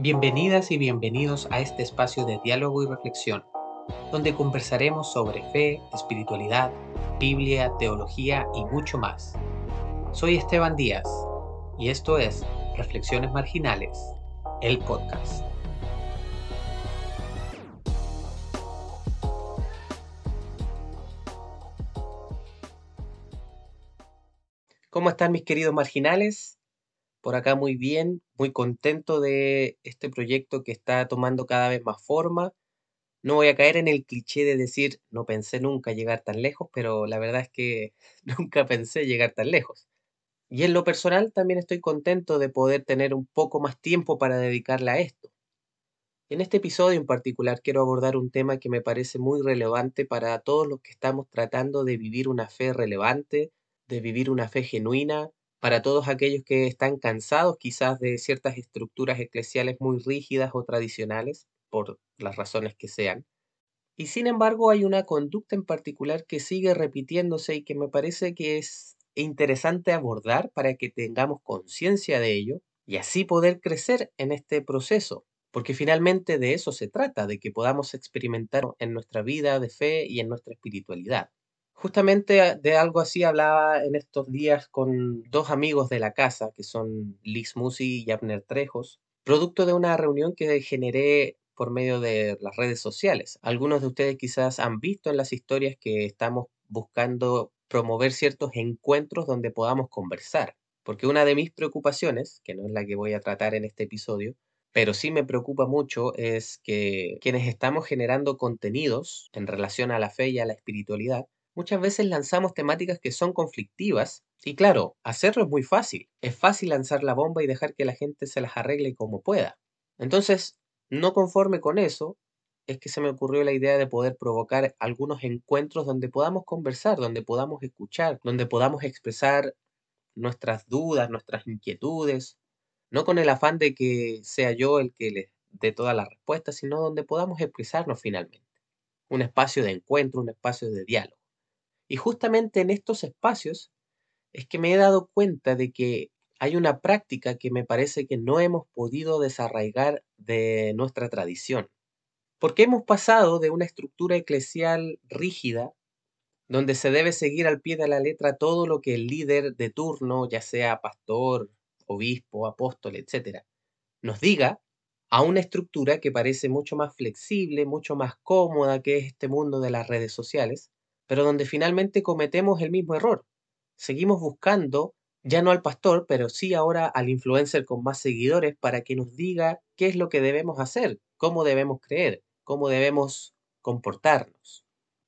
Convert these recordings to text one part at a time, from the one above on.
Bienvenidas y bienvenidos a este espacio de diálogo y reflexión, donde conversaremos sobre fe, espiritualidad, Biblia, teología y mucho más. Soy Esteban Díaz y esto es Reflexiones Marginales, el podcast. ¿Cómo están mis queridos marginales? Por acá muy bien, muy contento de este proyecto que está tomando cada vez más forma. No voy a caer en el cliché de decir no pensé nunca llegar tan lejos, pero la verdad es que nunca pensé llegar tan lejos. Y en lo personal también estoy contento de poder tener un poco más tiempo para dedicarle a esto. En este episodio en particular quiero abordar un tema que me parece muy relevante para todos los que estamos tratando de vivir una fe relevante, de vivir una fe genuina, para todos aquellos que están cansados quizás de ciertas estructuras eclesiales muy rígidas o tradicionales, por las razones que sean. Y sin embargo hay una conducta en particular que sigue repitiéndose y que me parece que es interesante abordar para que tengamos conciencia de ello y así poder crecer en este proceso, porque finalmente de eso se trata, de que podamos experimentar en nuestra vida de fe y en nuestra espiritualidad. Justamente de algo así hablaba en estos días con dos amigos de la casa, que son Liz Musi y Abner Trejos, producto de una reunión que generé por medio de las redes sociales. Algunos de ustedes quizás han visto en las historias que estamos buscando promover ciertos encuentros donde podamos conversar, porque una de mis preocupaciones, que no es la que voy a tratar en este episodio, pero sí me preocupa mucho es que quienes estamos generando contenidos en relación a la fe y a la espiritualidad, muchas veces lanzamos temáticas que son conflictivas. Y claro, hacerlo es muy fácil. Es fácil lanzar la bomba y dejar que la gente se las arregle como pueda. Entonces, no conforme con eso, es que se me ocurrió la idea de poder provocar algunos encuentros donde podamos conversar, donde podamos escuchar, donde podamos expresar nuestras dudas, nuestras inquietudes, no con el afán de que sea yo el que les dé todas las respuestas, sino donde podamos expresarnos finalmente. Un espacio de encuentro, un espacio de diálogo. Y justamente en estos espacios es que me he dado cuenta de que hay una práctica que me parece que no hemos podido desarraigar de nuestra tradición. Porque hemos pasado de una estructura eclesial rígida, donde se debe seguir al pie de la letra todo lo que el líder de turno, ya sea pastor, obispo, apóstol, etc., nos diga, a una estructura que parece mucho más flexible, mucho más cómoda que es este mundo de las redes sociales, pero donde finalmente cometemos el mismo error. Seguimos buscando ya no al pastor, pero sí ahora al influencer con más seguidores para que nos diga qué es lo que debemos hacer, cómo debemos creer, cómo debemos comportarnos.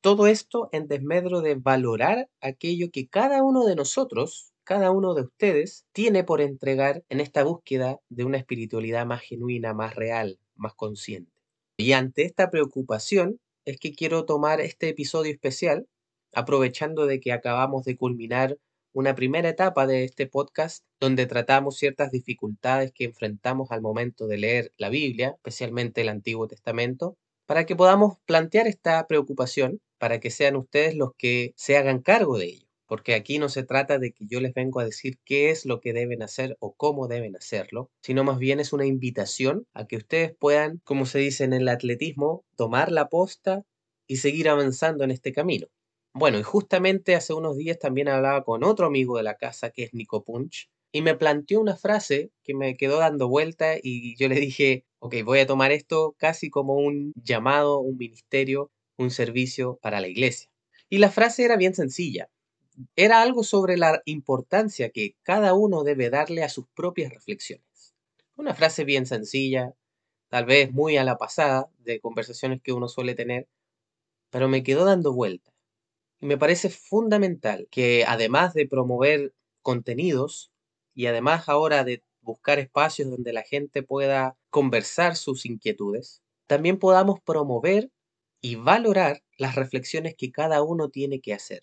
Todo esto en desmedro de valorar aquello que cada uno de nosotros, cada uno de ustedes, tiene por entregar en esta búsqueda de una espiritualidad más genuina, más real, más consciente. Y ante esta preocupación, es que quiero tomar este episodio especial, aprovechando de que acabamos de culminar una primera etapa de este podcast donde tratamos ciertas dificultades que enfrentamos al momento de leer la Biblia, especialmente el Antiguo Testamento, para que podamos plantear esta preocupación, para que sean ustedes los que se hagan cargo de ello. Porque aquí no se trata de que yo les vengo a decir qué es lo que deben hacer o cómo deben hacerlo, sino más bien es una invitación a que ustedes puedan, como se dice en el atletismo, tomar la posta y seguir avanzando en este camino. Bueno, y justamente hace unos días también hablaba con otro amigo de la casa que es Nico Punch y me planteó una frase que me quedó dando vuelta y yo le dije, ok, voy a tomar esto casi como un llamado, un ministerio, un servicio para la iglesia. Y la frase era bien sencilla era algo sobre la importancia que cada uno debe darle a sus propias reflexiones. Una frase bien sencilla, tal vez muy a la pasada de conversaciones que uno suele tener, pero me quedó dando vuelta. Y me parece fundamental que además de promover contenidos y además ahora de buscar espacios donde la gente pueda conversar sus inquietudes, también podamos promover y valorar las reflexiones que cada uno tiene que hacer.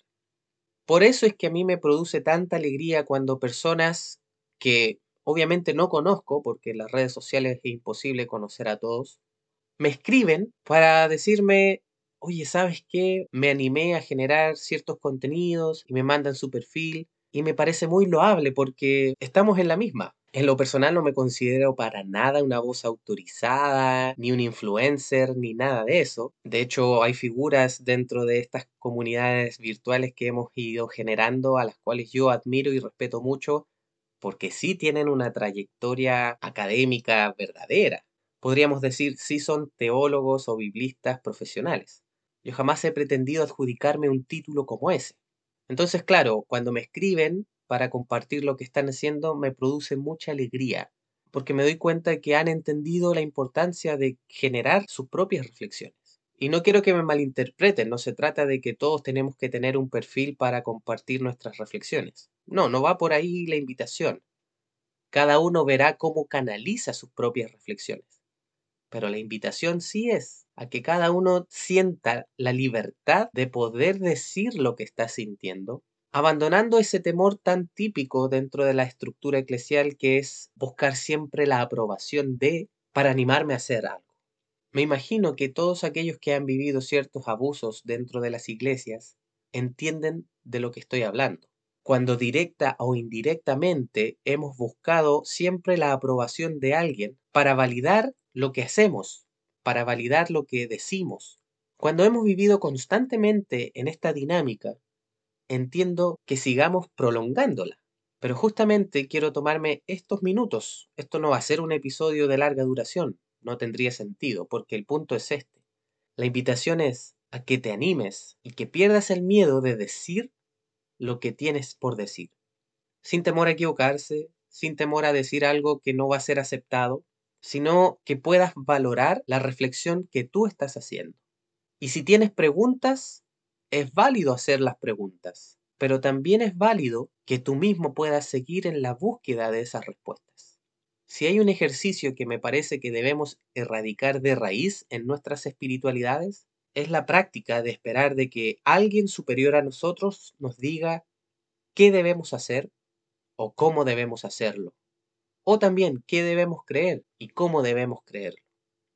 Por eso es que a mí me produce tanta alegría cuando personas que obviamente no conozco, porque en las redes sociales es imposible conocer a todos, me escriben para decirme, oye, ¿sabes qué? Me animé a generar ciertos contenidos y me mandan su perfil y me parece muy loable porque estamos en la misma. En lo personal no me considero para nada una voz autorizada, ni un influencer, ni nada de eso. De hecho, hay figuras dentro de estas comunidades virtuales que hemos ido generando, a las cuales yo admiro y respeto mucho, porque sí tienen una trayectoria académica verdadera. Podríamos decir, sí son teólogos o biblistas profesionales. Yo jamás he pretendido adjudicarme un título como ese. Entonces, claro, cuando me escriben para compartir lo que están haciendo me produce mucha alegría, porque me doy cuenta de que han entendido la importancia de generar sus propias reflexiones. Y no quiero que me malinterpreten, no se trata de que todos tenemos que tener un perfil para compartir nuestras reflexiones. No, no va por ahí la invitación. Cada uno verá cómo canaliza sus propias reflexiones. Pero la invitación sí es a que cada uno sienta la libertad de poder decir lo que está sintiendo abandonando ese temor tan típico dentro de la estructura eclesial que es buscar siempre la aprobación de para animarme a hacer algo. Me imagino que todos aquellos que han vivido ciertos abusos dentro de las iglesias entienden de lo que estoy hablando. Cuando directa o indirectamente hemos buscado siempre la aprobación de alguien para validar lo que hacemos, para validar lo que decimos. Cuando hemos vivido constantemente en esta dinámica, entiendo que sigamos prolongándola. Pero justamente quiero tomarme estos minutos. Esto no va a ser un episodio de larga duración. No tendría sentido, porque el punto es este. La invitación es a que te animes y que pierdas el miedo de decir lo que tienes por decir. Sin temor a equivocarse, sin temor a decir algo que no va a ser aceptado, sino que puedas valorar la reflexión que tú estás haciendo. Y si tienes preguntas, es válido hacer las preguntas, pero también es válido que tú mismo puedas seguir en la búsqueda de esas respuestas. Si hay un ejercicio que me parece que debemos erradicar de raíz en nuestras espiritualidades, es la práctica de esperar de que alguien superior a nosotros nos diga qué debemos hacer o cómo debemos hacerlo. O también qué debemos creer y cómo debemos creerlo.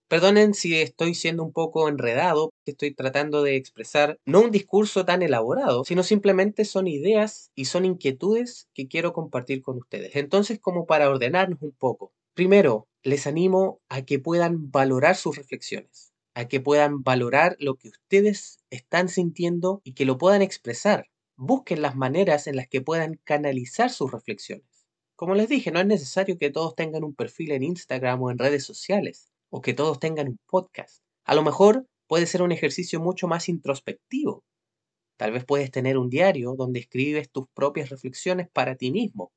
Perdonen si estoy siendo un poco enredado, estoy tratando de expresar no un discurso tan elaborado, sino simplemente son ideas y son inquietudes que quiero compartir con ustedes. Entonces, como para ordenarnos un poco, primero, les animo a que puedan valorar sus reflexiones, a que puedan valorar lo que ustedes están sintiendo y que lo puedan expresar. Busquen las maneras en las que puedan canalizar sus reflexiones. Como les dije, no es necesario que todos tengan un perfil en Instagram o en redes sociales o que todos tengan un podcast. A lo mejor puede ser un ejercicio mucho más introspectivo. Tal vez puedes tener un diario donde escribes tus propias reflexiones para ti mismo.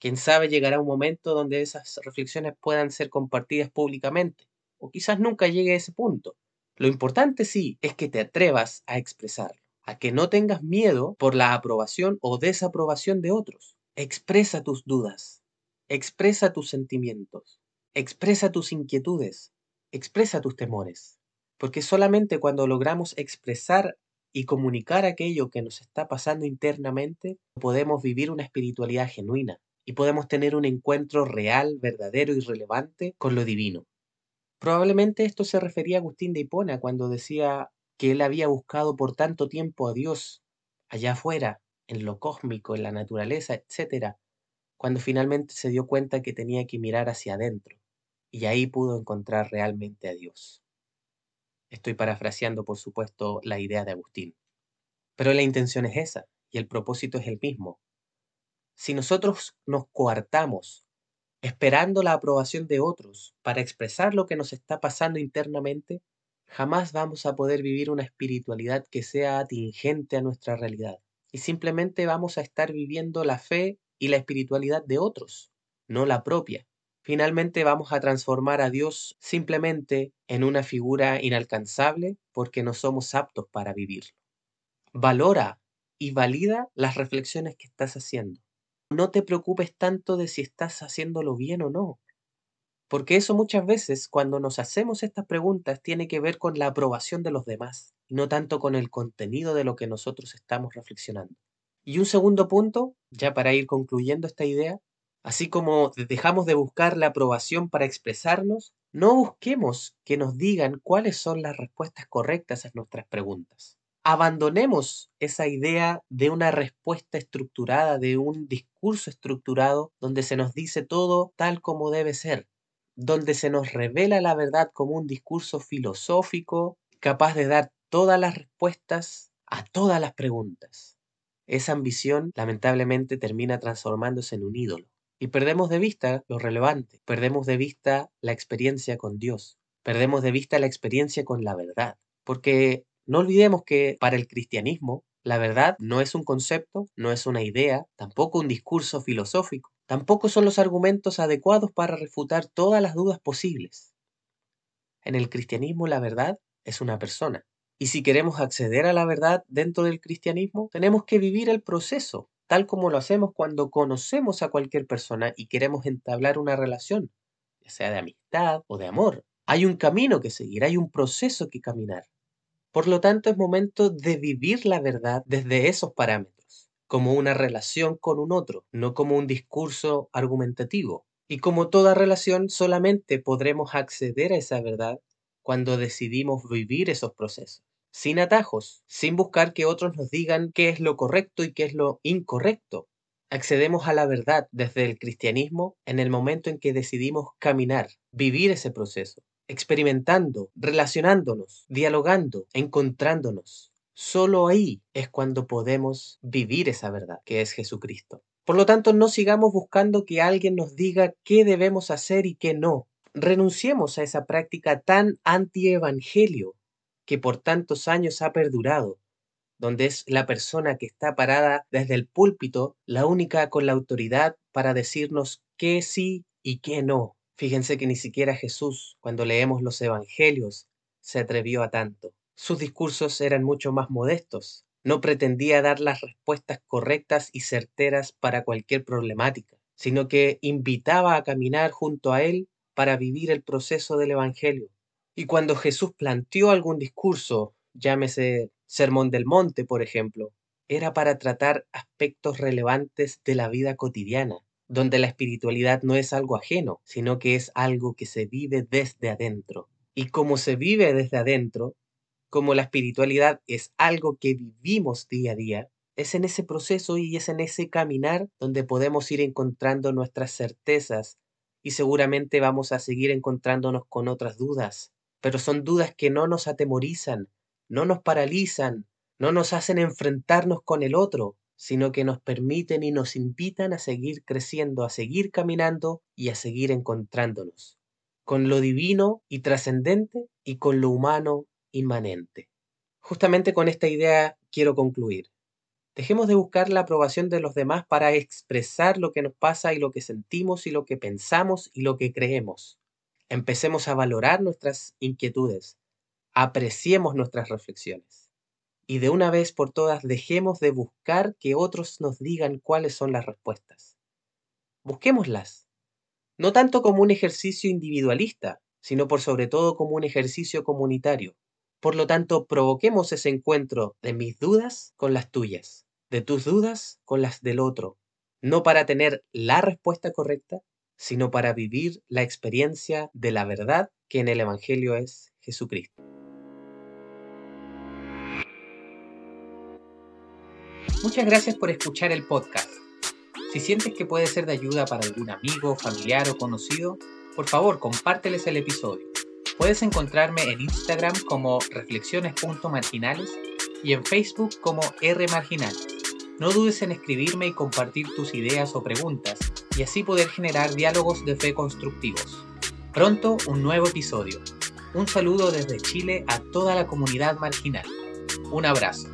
Quién sabe llegará un momento donde esas reflexiones puedan ser compartidas públicamente, o quizás nunca llegue a ese punto. Lo importante sí es que te atrevas a expresarlo, a que no tengas miedo por la aprobación o desaprobación de otros. Expresa tus dudas, expresa tus sentimientos, Expresa tus inquietudes, expresa tus temores, porque solamente cuando logramos expresar y comunicar aquello que nos está pasando internamente, podemos vivir una espiritualidad genuina y podemos tener un encuentro real, verdadero y relevante con lo divino. Probablemente esto se refería a Agustín de Hipona cuando decía que él había buscado por tanto tiempo a Dios allá afuera, en lo cósmico, en la naturaleza, etc., cuando finalmente se dio cuenta que tenía que mirar hacia adentro y ahí pudo encontrar realmente a Dios. Estoy parafraseando, por supuesto, la idea de Agustín. Pero la intención es esa y el propósito es el mismo. Si nosotros nos coartamos esperando la aprobación de otros para expresar lo que nos está pasando internamente, jamás vamos a poder vivir una espiritualidad que sea atingente a nuestra realidad. Y simplemente vamos a estar viviendo la fe y la espiritualidad de otros, no la propia. Finalmente vamos a transformar a Dios simplemente en una figura inalcanzable porque no somos aptos para vivirlo. Valora y valida las reflexiones que estás haciendo. No te preocupes tanto de si estás haciéndolo bien o no. Porque eso muchas veces cuando nos hacemos estas preguntas tiene que ver con la aprobación de los demás y no tanto con el contenido de lo que nosotros estamos reflexionando. Y un segundo punto, ya para ir concluyendo esta idea, Así como dejamos de buscar la aprobación para expresarnos, no busquemos que nos digan cuáles son las respuestas correctas a nuestras preguntas. abandonemos esa idea de una respuesta estructurada, de un discurso estructurado, donde se nos dice todo tal como debe ser, donde se nos revela la verdad como un discurso filosófico, capaz de dar todas las respuestas a todas las preguntas. Esa ambición lamentablemente termina transformándose en un ídolo. Y perdemos de vista lo relevante, perdemos de vista la experiencia con Dios, perdemos de vista la experiencia con la verdad. Porque no olvidemos que para el cristianismo la verdad no es un concepto, no es una idea, tampoco un discurso filosófico, tampoco son los argumentos adecuados para refutar todas las dudas posibles. En el cristianismo la verdad es una persona. Y si queremos acceder a la verdad dentro del cristianismo, tenemos que vivir el proceso, tal como lo hacemos cuando conocemos a cualquier persona y queremos entablar una relación, ya sea de amistad o de amor. Hay un camino que seguir, hay un proceso que caminar. Por lo tanto, es momento de vivir la verdad desde esos parámetros, como una relación con un otro, no como un discurso argumentativo. Y como toda relación, solamente podremos acceder a esa verdad cuando decidimos vivir esos procesos, sin atajos, sin buscar que otros nos digan qué es lo correcto y qué es lo incorrecto. Accedemos a la verdad desde el cristianismo en el momento en que decidimos caminar, vivir ese proceso, experimentando, relacionándonos, dialogando, encontrándonos. Solo ahí es cuando podemos vivir esa verdad, que es Jesucristo. Por lo tanto, no sigamos buscando que alguien nos diga qué debemos hacer y qué no. Renunciemos a esa práctica tan anti-evangelio que por tantos años ha perdurado, donde es la persona que está parada desde el púlpito la única con la autoridad para decirnos qué sí y qué no. Fíjense que ni siquiera Jesús, cuando leemos los evangelios, se atrevió a tanto. Sus discursos eran mucho más modestos. No pretendía dar las respuestas correctas y certeras para cualquier problemática, sino que invitaba a caminar junto a él para vivir el proceso del Evangelio. Y cuando Jesús planteó algún discurso, llámese Sermón del Monte, por ejemplo, era para tratar aspectos relevantes de la vida cotidiana, donde la espiritualidad no es algo ajeno, sino que es algo que se vive desde adentro. Y como se vive desde adentro, como la espiritualidad es algo que vivimos día a día, es en ese proceso y es en ese caminar donde podemos ir encontrando nuestras certezas y seguramente vamos a seguir encontrándonos con otras dudas, pero son dudas que no nos atemorizan, no nos paralizan, no nos hacen enfrentarnos con el otro, sino que nos permiten y nos invitan a seguir creciendo, a seguir caminando y a seguir encontrándonos, con lo divino y trascendente y con lo humano inmanente. Justamente con esta idea quiero concluir. Dejemos de buscar la aprobación de los demás para expresar lo que nos pasa y lo que sentimos y lo que pensamos y lo que creemos. Empecemos a valorar nuestras inquietudes, apreciemos nuestras reflexiones y de una vez por todas dejemos de buscar que otros nos digan cuáles son las respuestas. Busquémoslas, no tanto como un ejercicio individualista, sino por sobre todo como un ejercicio comunitario. Por lo tanto, provoquemos ese encuentro de mis dudas con las tuyas, de tus dudas con las del otro, no para tener la respuesta correcta, sino para vivir la experiencia de la verdad que en el Evangelio es Jesucristo. Muchas gracias por escuchar el podcast. Si sientes que puede ser de ayuda para algún amigo, familiar o conocido, por favor compárteles el episodio. Puedes encontrarme en Instagram como reflexiones.marginales y en Facebook como rmarginal. No dudes en escribirme y compartir tus ideas o preguntas y así poder generar diálogos de fe constructivos. Pronto un nuevo episodio. Un saludo desde Chile a toda la comunidad marginal. Un abrazo.